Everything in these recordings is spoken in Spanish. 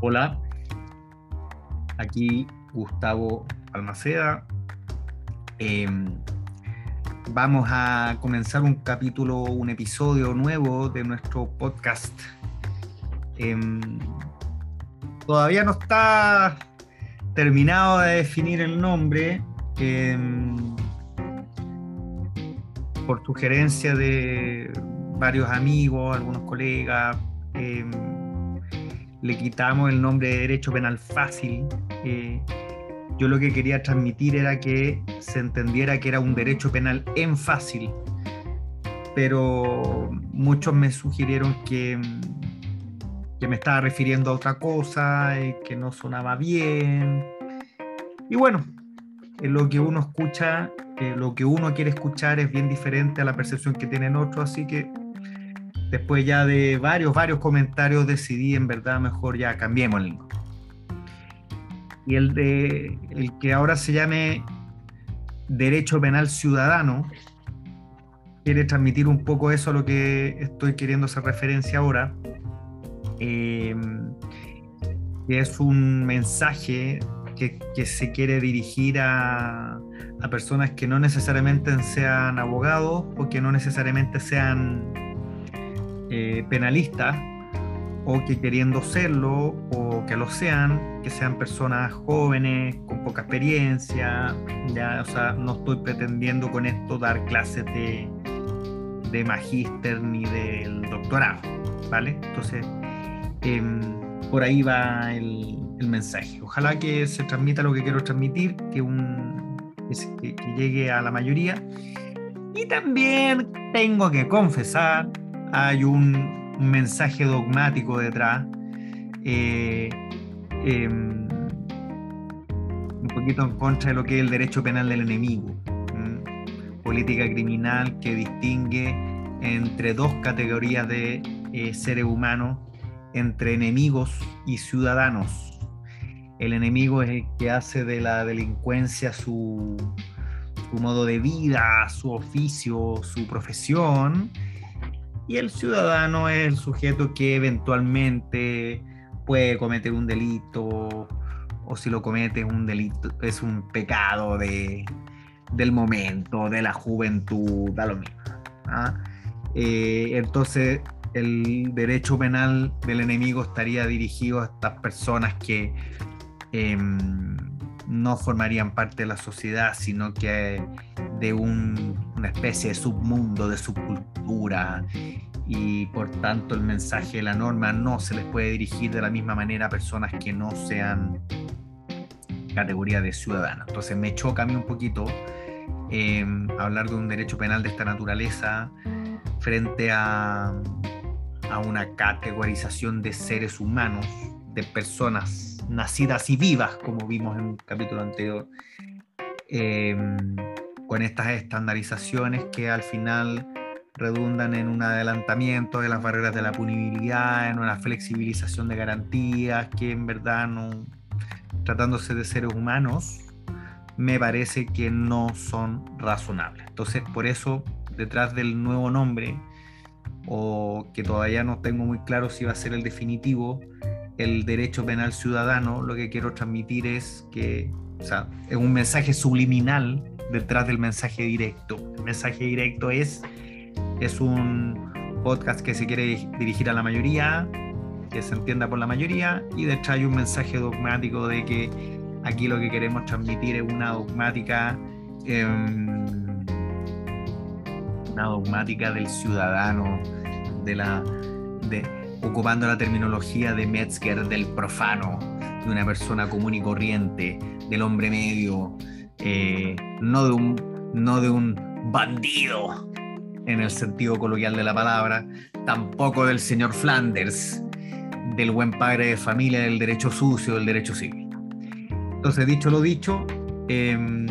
Hola, aquí Gustavo Almaceda. Em, vamos a comenzar un capítulo, un episodio nuevo de nuestro podcast. Em, todavía no está terminado de definir el nombre. Em, por sugerencia de varios amigos, algunos colegas, le quitamos el nombre de derecho penal fácil. Eh, yo lo que quería transmitir era que se entendiera que era un derecho penal en fácil, pero muchos me sugirieron que, que me estaba refiriendo a otra cosa, y que no sonaba bien. Y bueno, lo que uno escucha, lo que uno quiere escuchar es bien diferente a la percepción que tienen otros, así que después ya de varios, varios comentarios decidí en verdad mejor ya cambiemos el. Y el, de, el que ahora se llame Derecho Penal Ciudadano quiere transmitir un poco eso a lo que estoy queriendo hacer referencia ahora. Eh, es un mensaje que, que se quiere dirigir a, a personas que no necesariamente sean abogados o que no necesariamente sean eh, penalistas o que queriendo serlo o que lo sean, que sean personas jóvenes, con poca experiencia, ya, o sea, no estoy pretendiendo con esto dar clases de, de magíster ni del doctorado, ¿vale? Entonces, em, por ahí va el, mensaje. Ojalá que se transmita lo que quiero transmitir, que, un, que llegue a la mayoría. Y también tengo que confesar hay un, mensaje dogmático detrás, eh, em, un poquito en contra de lo que es el derecho penal del enemigo, política criminal que distingue entre dos categorías de eh, seres humanos, entre enemigos y ciudadanos. El enemigo es el que hace de la delincuencia su, su modo de vida, su oficio, su profesión, y el ciudadano es el sujeto que eventualmente puede cometer un delito o si lo comete un delito es un pecado de, del momento, de la juventud, da lo mismo. ¿ah? Eh, entonces el derecho penal del enemigo estaría dirigido a estas personas que em, no formarían parte de la sociedad, sino que de una especie de submundo, de subcultura, y por tanto el mensaje de la norma no se les puede dirigir de la misma manera a personas que no sean categoría de ciudadanos. Entonces me choca a mí un poquito em, hablar de un derecho penal de esta naturaleza frente a, a una categorización de seres humanos, de personas nacidas y vivas, como vimos en un capítulo anterior, em, con estas estandarizaciones que al final redundan en un adelantamiento de las barreras de la punibilidad, en una flexibilización de garantías, que en verdad tratándose de seres humanos, me parece que no son razonables. Entonces, por eso, detrás del nuevo nombre, o que todavía no tengo muy claro si va a ser el definitivo, el derecho penal ciudadano, lo que quiero transmitir es que, o sea, es un mensaje subliminal detrás del mensaje directo. El mensaje directo es, es un podcast que se quiere dirigir a la mayoría, que se entienda por la mayoría, y detrás hay un mensaje dogmático de que aquí lo que queremos transmitir es una dogmática, em, una dogmática del ciudadano, de la... Ocupando la terminología de Metzger del profano, de una persona común y corriente, del hombre medio, eh, no, de un, no de un bandido en el sentido coloquial de la palabra, tampoco del señor Flanders, del buen padre de familia, del derecho sucio, del derecho civil. Entonces, dicho lo dicho, em,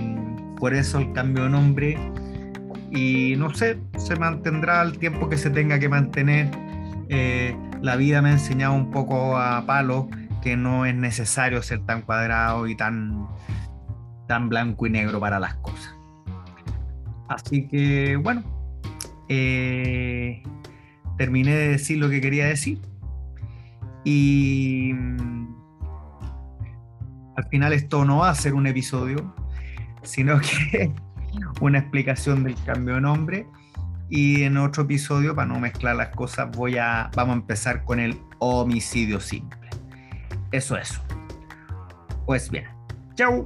por eso el cambio de nombre y no sé, se mantendrá el tiempo que se tenga que mantener. Eh, la vida me ha enseñado un poco a palo que no es necesario ser tan cuadrado y tan, tan blanco y negro para las cosas. Así que bueno, eh, terminé de decir lo que quería decir y mm, final esto no va a ser un episodio, sino que una explicación del cambio de nombre. Y en otro episodio, para no mezclar las cosas, voy a, vamos a empezar con el homicidio simple. Eso, eso. Pues bien. Chau.